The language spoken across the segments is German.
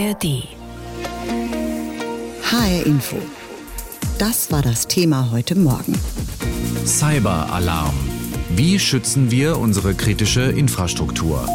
ARD. HR Info. Das war das Thema heute Morgen. Cyberalarm. Wie schützen wir unsere kritische Infrastruktur?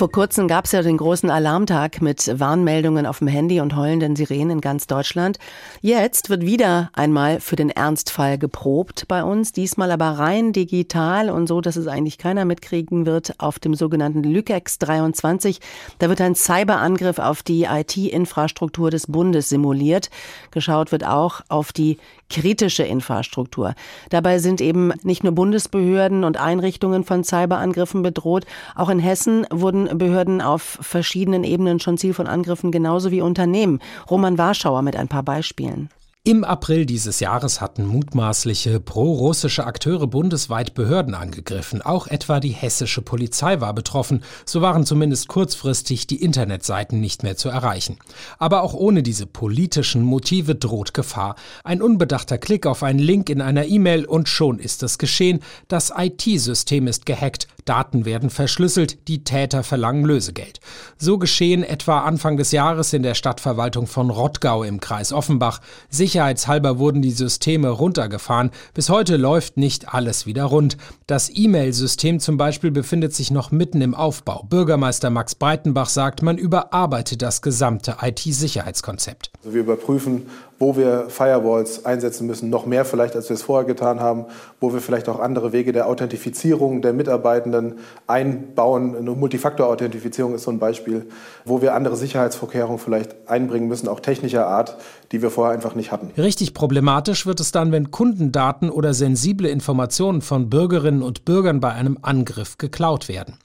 Vor kurzem gab es ja den großen Alarmtag mit Warnmeldungen auf dem Handy und heulenden Sirenen in ganz Deutschland. Jetzt wird wieder einmal für den Ernstfall geprobt bei uns, diesmal aber rein digital und so, dass es eigentlich keiner mitkriegen wird auf dem sogenannten Lükex 23. Da wird ein Cyberangriff auf die IT-Infrastruktur des Bundes simuliert. Geschaut wird auch auf die kritische Infrastruktur. Dabei sind eben nicht nur Bundesbehörden und Einrichtungen von Cyberangriffen bedroht, auch in Hessen wurden Behörden auf verschiedenen Ebenen schon Ziel von Angriffen, genauso wie Unternehmen. Roman Warschauer mit ein paar Beispielen. Im April dieses Jahres hatten mutmaßliche pro-russische Akteure bundesweit Behörden angegriffen. Auch etwa die hessische Polizei war betroffen. So waren zumindest kurzfristig die Internetseiten nicht mehr zu erreichen. Aber auch ohne diese politischen Motive droht Gefahr. Ein unbedachter Klick auf einen Link in einer E-Mail und schon ist es geschehen. Das IT-System ist gehackt. Daten werden verschlüsselt, die Täter verlangen Lösegeld. So geschehen etwa Anfang des Jahres in der Stadtverwaltung von Rottgau im Kreis Offenbach. Sicherheitshalber wurden die Systeme runtergefahren. Bis heute läuft nicht alles wieder rund. Das E-Mail-System zum Beispiel befindet sich noch mitten im Aufbau. Bürgermeister Max Breitenbach sagt, man überarbeitet das gesamte IT-Sicherheitskonzept. Also wir überprüfen, wo wir Firewalls einsetzen müssen, noch mehr vielleicht, als wir es vorher getan haben, wo wir vielleicht auch andere Wege der Authentifizierung der Mitarbeitenden einbauen. Eine Multifaktor-Authentifizierung ist so ein Beispiel, wo wir andere Sicherheitsvorkehrungen vielleicht einbringen müssen, auch technischer Art, die wir vorher einfach nicht hatten. Richtig problematisch wird es dann, wenn Kundendaten oder sensible Informationen von Bürgerinnen und Bürgern bei einem Angriff geklaut werden.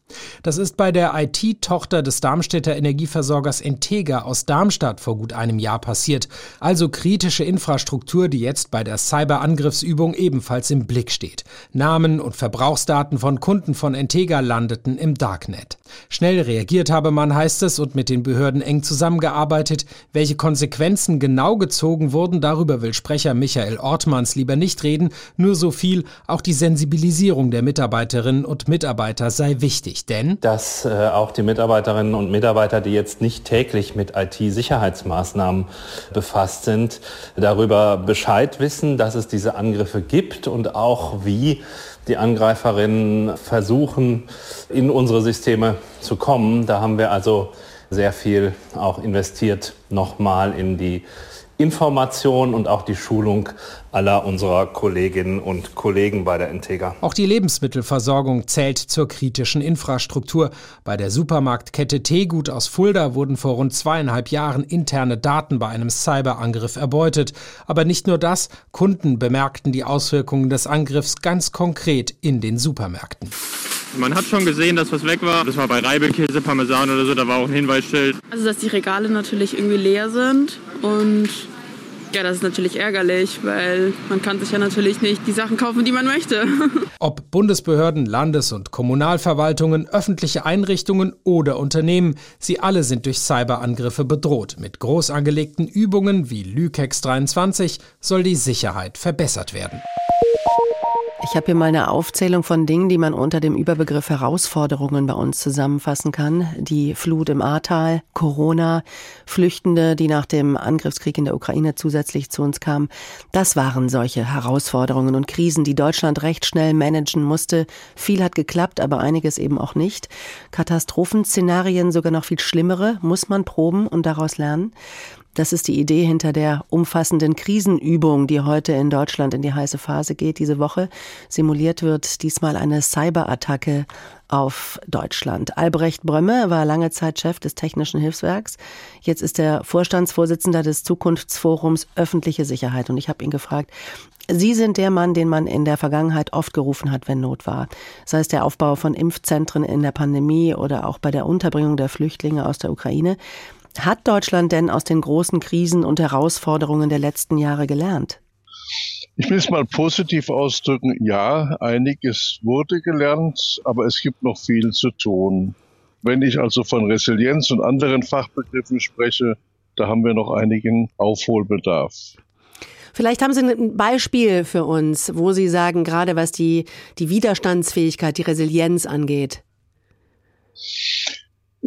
Das ist bei der IT-Tochter des Darmstädter Energieversorgers Entega aus Darmstadt vor gut einem Jahr passiert. Also kritische Infrastruktur, die jetzt bei der Cyberangriffsübung ebenfalls im Blick steht. Namen und Verbrauchsdaten von Kunden von Entega landeten im Darknet. Schnell reagiert habe man, heißt es, und mit den Behörden eng zusammengearbeitet. Welche Konsequenzen genau gezogen wurden, darüber will Sprecher Michael Ortmanns lieber nicht reden. Nur so viel, auch die Sensibilisierung der Mitarbeiterinnen und Mitarbeiter sei wichtig denn? Dass äh, auch die Mitarbeiterinnen und Mitarbeiter, die jetzt nicht täglich mit IT-Sicherheitsmaßnahmen befasst sind, darüber Bescheid wissen, dass es diese Angriffe gibt und auch wie die Angreiferinnen versuchen, in unsere Systeme zu kommen. Da haben wir also sehr viel auch investiert nochmal in die Information und auch die Schulung aller unserer Kolleginnen und Kollegen bei der Integra. Auch die Lebensmittelversorgung zählt zur kritischen Infrastruktur. Bei der Supermarktkette Teegut aus Fulda wurden vor rund zweieinhalb Jahren interne Daten bei einem Cyberangriff erbeutet. Aber nicht nur das, Kunden bemerkten die Auswirkungen des Angriffs ganz konkret in den Supermärkten. Man hat schon gesehen, dass was weg war. Das war bei Reibekäse, Parmesan oder so, da war auch ein Hinweisschild. Also, dass die Regale natürlich irgendwie leer sind und ja, das ist natürlich ärgerlich, weil man kann sich ja natürlich nicht die Sachen kaufen, die man möchte. Ob Bundesbehörden, Landes- und Kommunalverwaltungen, öffentliche Einrichtungen oder Unternehmen, sie alle sind durch Cyberangriffe bedroht. Mit groß angelegten Übungen wie Lükex 23 soll die Sicherheit verbessert werden. Ich habe hier mal eine Aufzählung von Dingen, die man unter dem Überbegriff Herausforderungen bei uns zusammenfassen kann. Die Flut im Ahrtal, Corona, Flüchtende, die nach dem Angriffskrieg in der Ukraine zusätzlich zu uns kamen. Das waren solche Herausforderungen und Krisen, die Deutschland recht schnell managen musste. Viel hat geklappt, aber einiges eben auch nicht. Katastrophenszenarien, sogar noch viel schlimmere, muss man proben und daraus lernen. Das ist die Idee hinter der umfassenden Krisenübung, die heute in Deutschland in die heiße Phase geht. Diese Woche simuliert wird diesmal eine Cyberattacke auf Deutschland. Albrecht Brömme war lange Zeit Chef des Technischen Hilfswerks. Jetzt ist er Vorstandsvorsitzender des Zukunftsforums Öffentliche Sicherheit. Und ich habe ihn gefragt, Sie sind der Mann, den man in der Vergangenheit oft gerufen hat, wenn Not war. Sei es der Aufbau von Impfzentren in der Pandemie oder auch bei der Unterbringung der Flüchtlinge aus der Ukraine. Hat Deutschland denn aus den großen Krisen und Herausforderungen der letzten Jahre gelernt? Ich will es mal positiv ausdrücken. Ja, einiges wurde gelernt, aber es gibt noch viel zu tun. Wenn ich also von Resilienz und anderen Fachbegriffen spreche, da haben wir noch einigen Aufholbedarf. Vielleicht haben Sie ein Beispiel für uns, wo Sie sagen, gerade was die, die Widerstandsfähigkeit, die Resilienz angeht.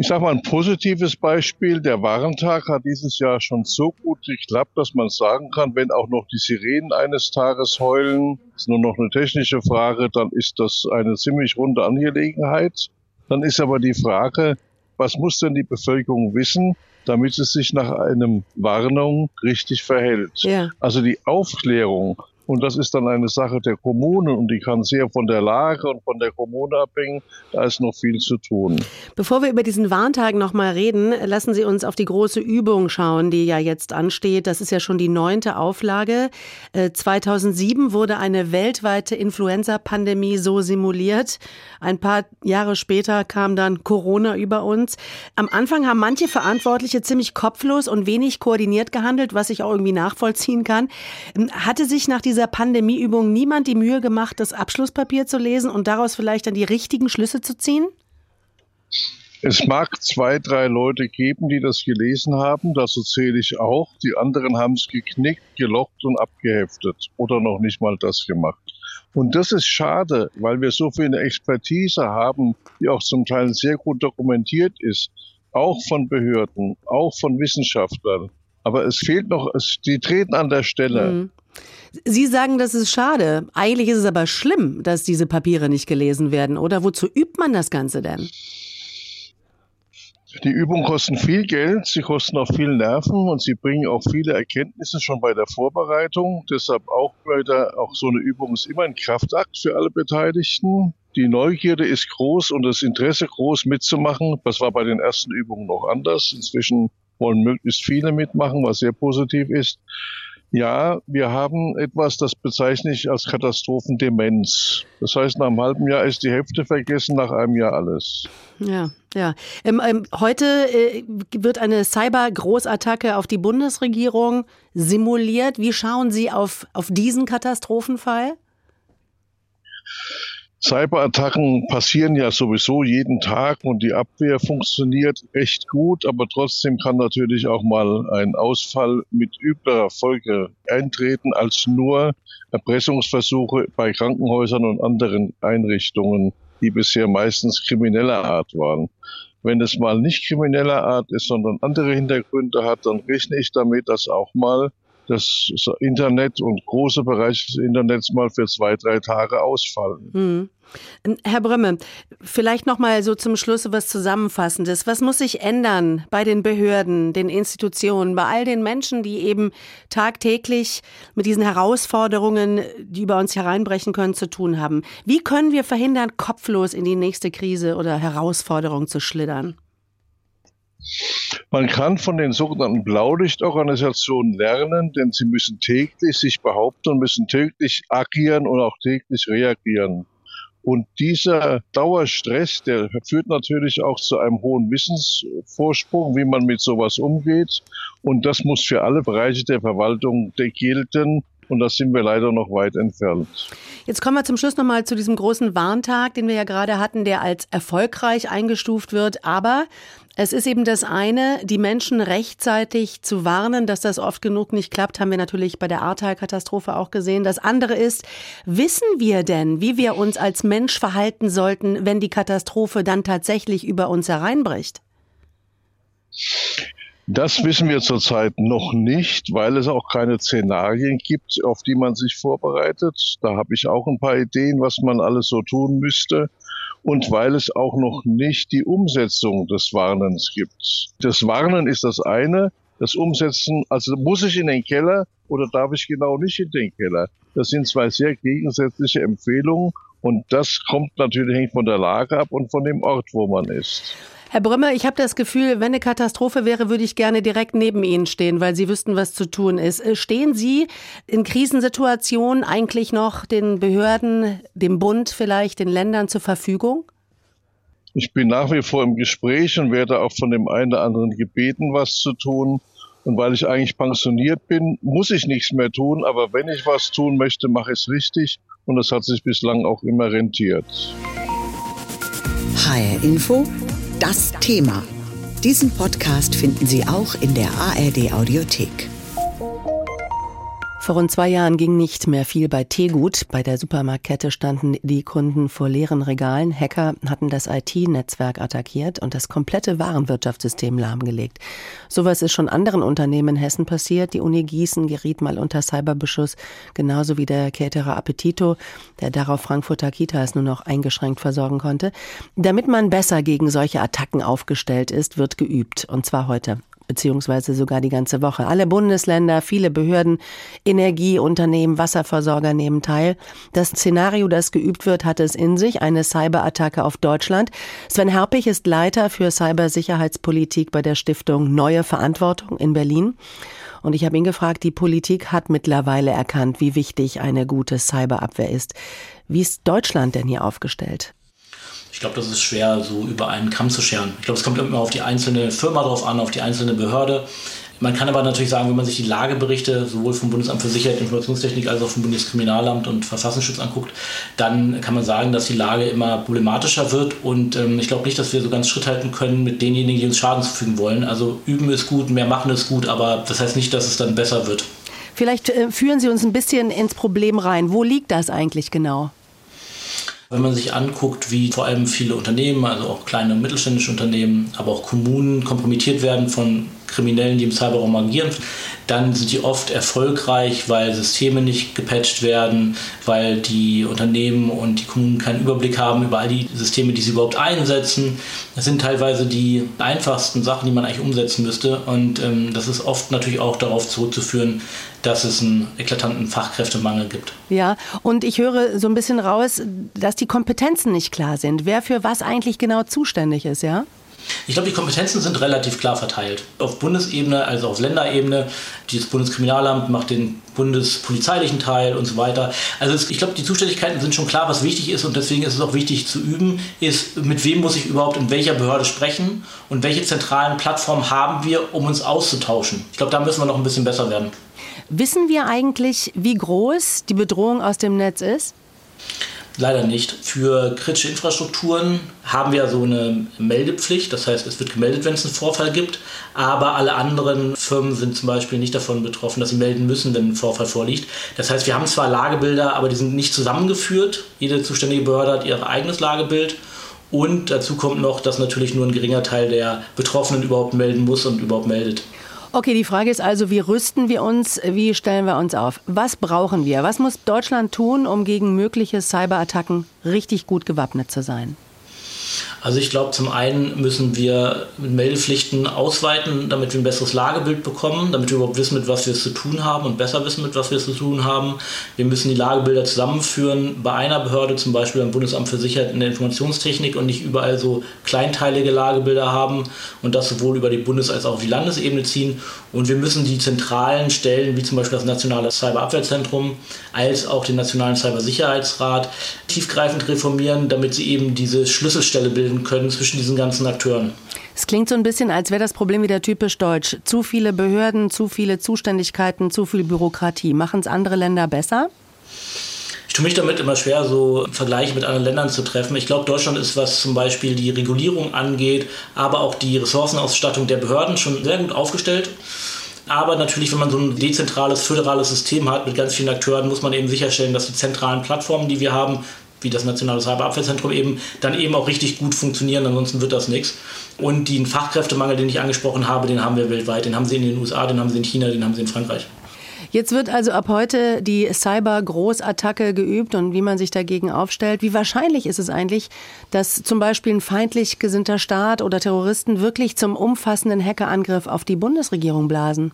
Ich sage mal ein positives Beispiel. Der Warentag hat dieses Jahr schon so gut geklappt, dass man sagen kann, wenn auch noch die Sirenen eines Tages heulen, ist nur noch eine technische Frage, dann ist das eine ziemlich runde Angelegenheit. Dann ist aber die Frage, was muss denn die Bevölkerung wissen, damit es sich nach einem Warnung richtig verhält? Ja. Also die Aufklärung und das ist dann eine Sache der Kommunen und die kann sehr von der Lage und von der Kommune abhängen. Da ist noch viel zu tun. Bevor wir über diesen Warntag noch mal reden, lassen Sie uns auf die große Übung schauen, die ja jetzt ansteht. Das ist ja schon die neunte Auflage. 2007 äh, wurde eine weltweite Influenza-Pandemie so simuliert. Ein paar Jahre später kam dann Corona über uns. Am Anfang haben manche Verantwortliche ziemlich kopflos und wenig koordiniert gehandelt, was ich auch irgendwie nachvollziehen kann. Hatte sich nach dieser dieser Pandemieübung niemand die Mühe gemacht, das Abschlusspapier zu lesen und daraus vielleicht dann die richtigen Schlüsse zu ziehen? Es mag zwei, drei Leute geben, die das gelesen haben, dazu zähle ich auch. Die anderen haben es geknickt, gelockt und abgeheftet oder noch nicht mal das gemacht. Und das ist schade, weil wir so viel Expertise haben, die auch zum Teil sehr gut dokumentiert ist, auch von Behörden, auch von Wissenschaftlern. Aber es fehlt noch, es, die treten an der Stelle. Mhm. Sie sagen, das ist schade. Eigentlich ist es aber schlimm, dass diese Papiere nicht gelesen werden. Oder wozu übt man das Ganze denn? Die Übungen kosten viel Geld, sie kosten auch viel Nerven und sie bringen auch viele Erkenntnisse schon bei der Vorbereitung. Deshalb auch der, auch so eine Übung ist immer ein Kraftakt für alle Beteiligten. Die Neugierde ist groß und das Interesse groß mitzumachen. Das war bei den ersten Übungen noch anders. Inzwischen wollen möglichst viele mitmachen, was sehr positiv ist. Ja, wir haben etwas, das bezeichne ich als Katastrophendemenz. Das heißt, nach einem halben Jahr ist die Hälfte vergessen, nach einem Jahr alles. Ja, ja. Ähm, ähm, heute äh, wird eine Cyber-Großattacke auf die Bundesregierung simuliert. Wie schauen Sie auf, auf diesen Katastrophenfall? Cyberattacken passieren ja sowieso jeden Tag und die Abwehr funktioniert recht gut, aber trotzdem kann natürlich auch mal ein Ausfall mit übler Folge eintreten als nur Erpressungsversuche bei Krankenhäusern und anderen Einrichtungen, die bisher meistens krimineller Art waren. Wenn es mal nicht krimineller Art ist, sondern andere Hintergründe hat, dann rechne ich damit, dass auch mal das Internet und große Bereiche des Internets mal für zwei, drei Tage ausfallen. Hm. Herr Brömme, vielleicht noch mal so zum Schluss was Zusammenfassendes. Was muss sich ändern bei den Behörden, den Institutionen, bei all den Menschen, die eben tagtäglich mit diesen Herausforderungen, die über uns hereinbrechen können, zu tun haben? Wie können wir verhindern, kopflos in die nächste Krise oder Herausforderung zu schlittern? Man kann von den sogenannten Blaulichtorganisationen lernen, denn sie müssen täglich sich behaupten und müssen täglich agieren und auch täglich reagieren. Und dieser Dauerstress, der führt natürlich auch zu einem hohen Wissensvorsprung, wie man mit sowas umgeht. Und das muss für alle Bereiche der Verwaltung gelten. Und da sind wir leider noch weit entfernt. Jetzt kommen wir zum Schluss nochmal zu diesem großen Warntag, den wir ja gerade hatten, der als erfolgreich eingestuft wird. Aber es ist eben das eine, die Menschen rechtzeitig zu warnen, dass das oft genug nicht klappt, haben wir natürlich bei der Ahrtal-Katastrophe auch gesehen. Das andere ist, wissen wir denn, wie wir uns als Mensch verhalten sollten, wenn die Katastrophe dann tatsächlich über uns hereinbricht? Das wissen wir zurzeit noch nicht, weil es auch keine Szenarien gibt, auf die man sich vorbereitet. Da habe ich auch ein paar Ideen, was man alles so tun müsste. Und weil es auch noch nicht die Umsetzung des Warnens gibt. Das Warnen ist das eine, das Umsetzen, also muss ich in den Keller oder darf ich genau nicht in den Keller? Das sind zwei sehr gegensätzliche Empfehlungen und das kommt natürlich von der Lage ab und von dem Ort, wo man ist. Herr Brömme, ich habe das Gefühl, wenn eine Katastrophe wäre, würde ich gerne direkt neben Ihnen stehen, weil Sie wüssten, was zu tun ist. Äh, stehen Sie in Krisensituationen eigentlich noch den Behörden, dem Bund vielleicht, den Ländern zur Verfügung? Ich bin nach wie vor im Gespräch und werde auch von dem einen oder anderen gebeten, was zu tun. Und weil ich eigentlich pensioniert bin, muss ich nichts mehr tun. Aber wenn ich was tun möchte, mache ich es richtig. Und das hat sich bislang auch immer rentiert. HR Info das Thema. Diesen Podcast finden Sie auch in der ARD Audiothek. Vor rund zwei Jahren ging nicht mehr viel bei Tegut. Bei der Supermarktkette standen die Kunden vor leeren Regalen. Hacker hatten das IT-Netzwerk attackiert und das komplette Warenwirtschaftssystem lahmgelegt. Sowas ist schon anderen Unternehmen in Hessen passiert. Die Uni Gießen geriet mal unter Cyberbeschuss, genauso wie der Caterer Appetito, der darauf Frankfurter Kitas nur noch eingeschränkt versorgen konnte. Damit man besser gegen solche Attacken aufgestellt ist, wird geübt. Und zwar heute beziehungsweise sogar die ganze Woche. Alle Bundesländer, viele Behörden, Energieunternehmen, Wasserversorger nehmen teil. Das Szenario, das geübt wird, hat es in sich, eine Cyberattacke auf Deutschland. Sven Herpich ist Leiter für Cybersicherheitspolitik bei der Stiftung Neue Verantwortung in Berlin. Und ich habe ihn gefragt, die Politik hat mittlerweile erkannt, wie wichtig eine gute Cyberabwehr ist. Wie ist Deutschland denn hier aufgestellt? Ich glaube, das ist schwer so über einen Kamm zu scheren. Ich glaube, es kommt immer auf die einzelne Firma drauf an, auf die einzelne Behörde. Man kann aber natürlich sagen, wenn man sich die Lageberichte sowohl vom Bundesamt für Sicherheit und Informationstechnik als auch vom Bundeskriminalamt und Verfassungsschutz anguckt, dann kann man sagen, dass die Lage immer problematischer wird. Und ähm, ich glaube nicht, dass wir so ganz Schritt halten können mit denjenigen, die uns Schaden zufügen wollen. Also üben ist gut, mehr machen ist gut, aber das heißt nicht, dass es dann besser wird. Vielleicht äh, führen Sie uns ein bisschen ins Problem rein. Wo liegt das eigentlich genau? Wenn man sich anguckt, wie vor allem viele Unternehmen, also auch kleine und mittelständische Unternehmen, aber auch Kommunen kompromittiert werden von Kriminellen, die im Cyberraum agieren, dann sind die oft erfolgreich, weil Systeme nicht gepatcht werden, weil die Unternehmen und die Kommunen keinen Überblick haben über all die Systeme, die sie überhaupt einsetzen. Das sind teilweise die einfachsten Sachen, die man eigentlich umsetzen müsste. Und ähm, das ist oft natürlich auch darauf zurückzuführen, dass es einen eklatanten Fachkräftemangel gibt. Ja, und ich höre so ein bisschen raus, dass die Kompetenzen nicht klar sind. Wer für was eigentlich genau zuständig ist, ja? Ich glaube, die Kompetenzen sind relativ klar verteilt. Auf Bundesebene, also auf Länderebene. Das Bundeskriminalamt macht den bundespolizeilichen Teil und so weiter. Also es, ich glaube, die Zuständigkeiten sind schon klar, was wichtig ist und deswegen ist es auch wichtig zu üben, ist, mit wem muss ich überhaupt in welcher Behörde sprechen und welche zentralen Plattformen haben wir, um uns auszutauschen. Ich glaube, da müssen wir noch ein bisschen besser werden. Wissen wir eigentlich, wie groß die Bedrohung aus dem Netz ist? Leider nicht. Für kritische Infrastrukturen haben wir so eine Meldepflicht. Das heißt, es wird gemeldet, wenn es einen Vorfall gibt. Aber alle anderen Firmen sind zum Beispiel nicht davon betroffen, dass sie melden müssen, wenn ein Vorfall vorliegt. Das heißt, wir haben zwar Lagebilder, aber die sind nicht zusammengeführt. Jede zuständige Behörde hat ihr eigenes Lagebild. Und dazu kommt noch, dass natürlich nur ein geringer Teil der Betroffenen überhaupt melden muss und überhaupt meldet. Okay, die Frage ist also, wie rüsten wir uns, wie stellen wir uns auf? Was brauchen wir? Was muss Deutschland tun, um gegen mögliche Cyberattacken richtig gut gewappnet zu sein? Also ich glaube, zum einen müssen wir Meldepflichten ausweiten, damit wir ein besseres Lagebild bekommen, damit wir überhaupt wissen, mit was wir es zu tun haben und besser wissen, mit was wir es zu tun haben. Wir müssen die Lagebilder zusammenführen bei einer Behörde, zum Beispiel beim Bundesamt für Sicherheit in der Informationstechnik und nicht überall so kleinteilige Lagebilder haben und das sowohl über die Bundes- als auch die Landesebene ziehen. Und wir müssen die zentralen Stellen, wie zum Beispiel das Nationale Cyberabwehrzentrum, als auch den Nationalen Cybersicherheitsrat, tiefgreifend reformieren, damit sie eben diese Schlüsselstelle bilden können zwischen diesen ganzen Akteuren. Es klingt so ein bisschen, als wäre das Problem wieder typisch deutsch. Zu viele Behörden, zu viele Zuständigkeiten, zu viel Bürokratie. Machen es andere Länder besser? Ich tue mich damit immer schwer, so Vergleiche mit anderen Ländern zu treffen. Ich glaube, Deutschland ist, was zum Beispiel die Regulierung angeht, aber auch die Ressourcenausstattung der Behörden schon sehr gut aufgestellt. Aber natürlich, wenn man so ein dezentrales, föderales System hat mit ganz vielen Akteuren, muss man eben sicherstellen, dass die zentralen Plattformen, die wir haben, wie das Nationale Cyberabwehrzentrum eben, dann eben auch richtig gut funktionieren, ansonsten wird das nichts. Und den Fachkräftemangel, den ich angesprochen habe, den haben wir weltweit. Den haben sie in den USA, den haben sie in China, den haben sie in Frankreich. Jetzt wird also ab heute die Cyber-Großattacke geübt und wie man sich dagegen aufstellt. Wie wahrscheinlich ist es eigentlich, dass zum Beispiel ein feindlich gesinnter Staat oder Terroristen wirklich zum umfassenden Hackerangriff auf die Bundesregierung blasen?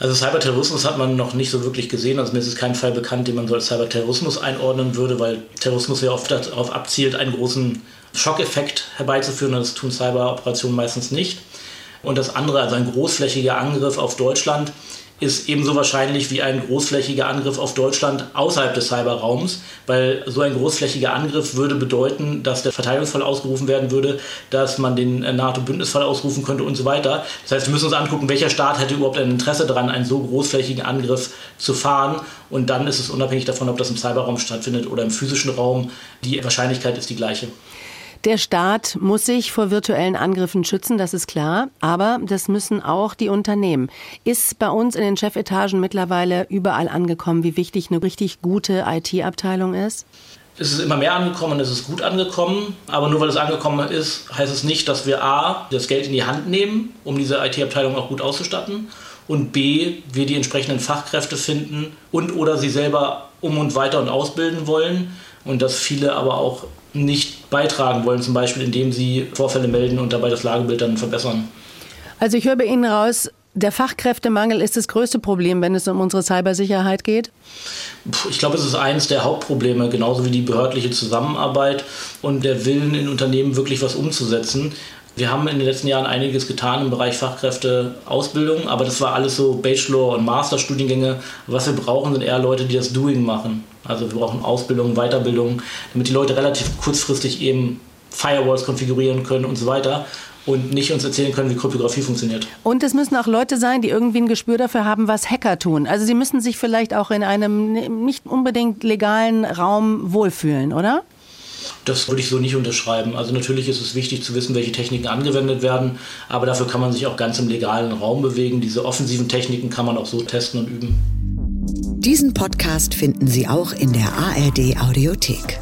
Also Cyberterrorismus hat man noch nicht so wirklich gesehen. Also mir ist es kein Fall bekannt, den man so als Cyberterrorismus einordnen würde, weil Terrorismus ja oft darauf abzielt, einen großen Schockeffekt herbeizuführen. Und das tun Cyberoperationen meistens nicht. Und das andere, also ein großflächiger Angriff auf Deutschland, ist ebenso wahrscheinlich wie ein großflächiger Angriff auf Deutschland außerhalb des Cyberraums, weil so ein großflächiger Angriff würde bedeuten, dass der Verteidigungsfall ausgerufen werden würde, dass man den NATO-Bündnisfall ausrufen könnte und so weiter. Das heißt, wir müssen uns angucken, welcher Staat hätte überhaupt ein Interesse daran, einen so großflächigen Angriff zu fahren. Und dann ist es unabhängig davon, ob das im Cyberraum stattfindet oder im physischen Raum, die Wahrscheinlichkeit ist die gleiche. Der Staat muss sich vor virtuellen Angriffen schützen, das ist klar, aber das müssen auch die Unternehmen. Ist bei uns in den Chefetagen mittlerweile überall angekommen, wie wichtig eine richtig gute IT-Abteilung ist? Es ist immer mehr angekommen es ist gut angekommen. Aber nur weil es angekommen ist, heißt es nicht, dass wir A, das Geld in die Hand nehmen, um diese IT-Abteilung auch gut auszustatten. Und B, wir die entsprechenden Fachkräfte finden und oder sie selber um und weiter und ausbilden wollen. Und dass viele aber auch nicht beitragen wollen, zum Beispiel indem sie Vorfälle melden und dabei das Lagebild dann verbessern. Also ich höre bei Ihnen raus, der Fachkräftemangel ist das größte Problem, wenn es um unsere Cybersicherheit geht? Ich glaube, es ist eines der Hauptprobleme, genauso wie die behördliche Zusammenarbeit und der Willen in Unternehmen wirklich was umzusetzen. Wir haben in den letzten Jahren einiges getan im Bereich Fachkräfteausbildung, aber das war alles so Bachelor- und Masterstudiengänge. Was wir brauchen, sind eher Leute, die das Doing machen. Also wir brauchen Ausbildung, Weiterbildung, damit die Leute relativ kurzfristig eben Firewalls konfigurieren können und so weiter und nicht uns erzählen können, wie Kryptographie funktioniert. Und es müssen auch Leute sein, die irgendwie ein Gespür dafür haben, was Hacker tun. Also sie müssen sich vielleicht auch in einem nicht unbedingt legalen Raum wohlfühlen, oder? Das würde ich so nicht unterschreiben. Also natürlich ist es wichtig zu wissen, welche Techniken angewendet werden, aber dafür kann man sich auch ganz im legalen Raum bewegen. Diese offensiven Techniken kann man auch so testen und üben. Diesen Podcast finden Sie auch in der ARD Audiothek.